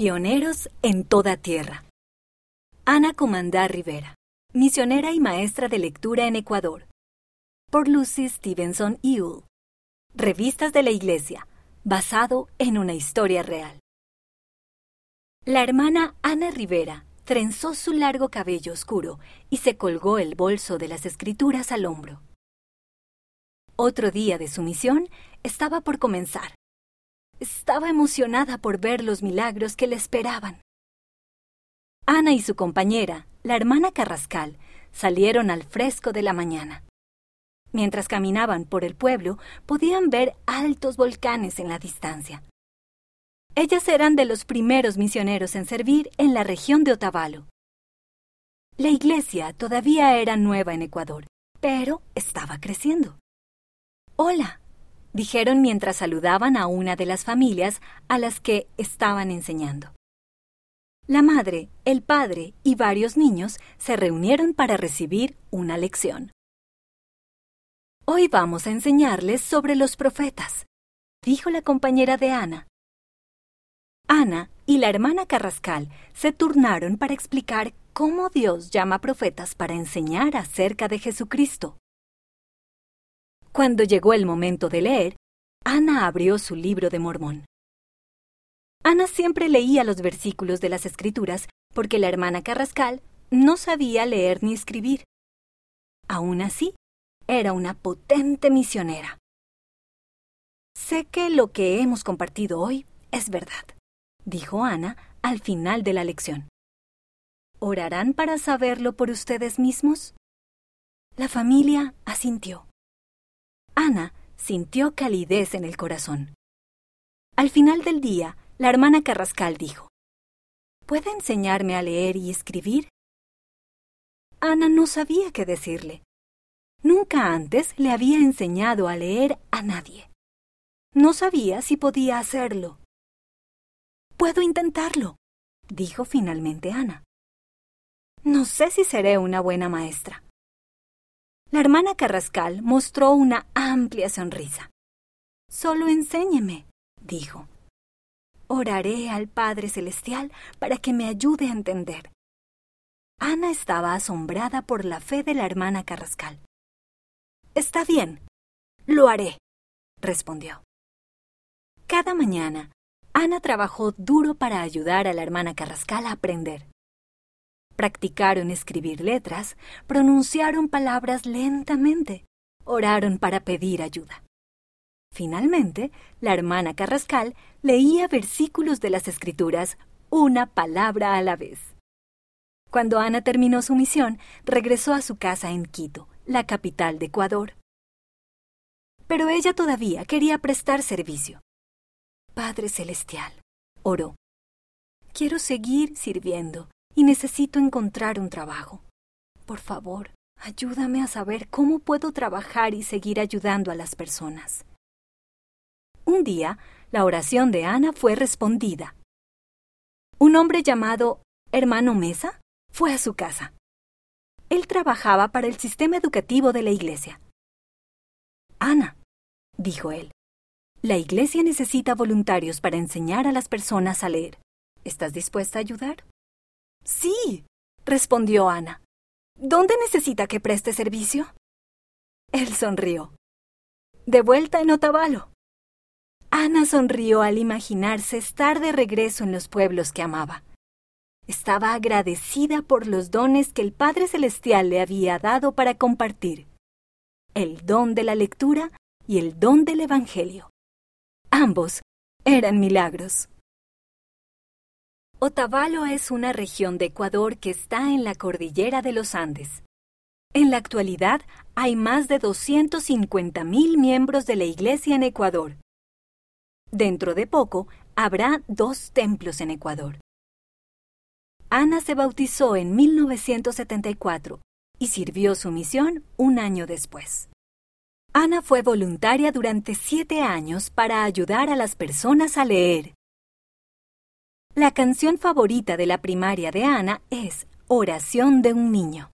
Pioneros en toda tierra. Ana Comandá Rivera, misionera y maestra de lectura en Ecuador. Por Lucy Stevenson Ewell. Revistas de la Iglesia, basado en una historia real. La hermana Ana Rivera trenzó su largo cabello oscuro y se colgó el bolso de las escrituras al hombro. Otro día de su misión estaba por comenzar. Estaba emocionada por ver los milagros que le esperaban. Ana y su compañera, la hermana Carrascal, salieron al fresco de la mañana. Mientras caminaban por el pueblo, podían ver altos volcanes en la distancia. Ellas eran de los primeros misioneros en servir en la región de Otavalo. La iglesia todavía era nueva en Ecuador, pero estaba creciendo. Hola, dijeron mientras saludaban a una de las familias a las que estaban enseñando. La madre, el padre y varios niños se reunieron para recibir una lección. Hoy vamos a enseñarles sobre los profetas, dijo la compañera de Ana. Ana y la hermana Carrascal se turnaron para explicar cómo Dios llama profetas para enseñar acerca de Jesucristo. Cuando llegó el momento de leer, Ana abrió su libro de Mormón. Ana siempre leía los versículos de las Escrituras porque la hermana Carrascal no sabía leer ni escribir. Aún así, era una potente misionera. Sé que lo que hemos compartido hoy es verdad, dijo Ana al final de la lección. ¿Orarán para saberlo por ustedes mismos? La familia asintió. Ana sintió calidez en el corazón. Al final del día, la hermana Carrascal dijo, ¿Puede enseñarme a leer y escribir? Ana no sabía qué decirle. Nunca antes le había enseñado a leer a nadie. No sabía si podía hacerlo. Puedo intentarlo, dijo finalmente Ana. No sé si seré una buena maestra. La hermana Carrascal mostró una amplia sonrisa. Solo enséñeme, dijo. Oraré al Padre Celestial para que me ayude a entender. Ana estaba asombrada por la fe de la hermana Carrascal. Está bien, lo haré, respondió. Cada mañana, Ana trabajó duro para ayudar a la hermana Carrascal a aprender practicaron escribir letras, pronunciaron palabras lentamente, oraron para pedir ayuda. Finalmente, la hermana Carrascal leía versículos de las Escrituras una palabra a la vez. Cuando Ana terminó su misión, regresó a su casa en Quito, la capital de Ecuador. Pero ella todavía quería prestar servicio. Padre Celestial, oró. Quiero seguir sirviendo y necesito encontrar un trabajo. Por favor, ayúdame a saber cómo puedo trabajar y seguir ayudando a las personas. Un día, la oración de Ana fue respondida. Un hombre llamado Hermano Mesa fue a su casa. Él trabajaba para el sistema educativo de la iglesia. Ana, dijo él, la iglesia necesita voluntarios para enseñar a las personas a leer. ¿Estás dispuesta a ayudar? Sí, respondió Ana. ¿Dónde necesita que preste servicio? Él sonrió. De vuelta en Otavalo. Ana sonrió al imaginarse estar de regreso en los pueblos que amaba. Estaba agradecida por los dones que el Padre Celestial le había dado para compartir. El don de la lectura y el don del Evangelio. Ambos eran milagros. Otavalo es una región de Ecuador que está en la cordillera de los Andes. En la actualidad hay más de 250.000 miembros de la Iglesia en Ecuador. Dentro de poco habrá dos templos en Ecuador. Ana se bautizó en 1974 y sirvió su misión un año después. Ana fue voluntaria durante siete años para ayudar a las personas a leer, la canción favorita de la primaria de Ana es Oración de un niño.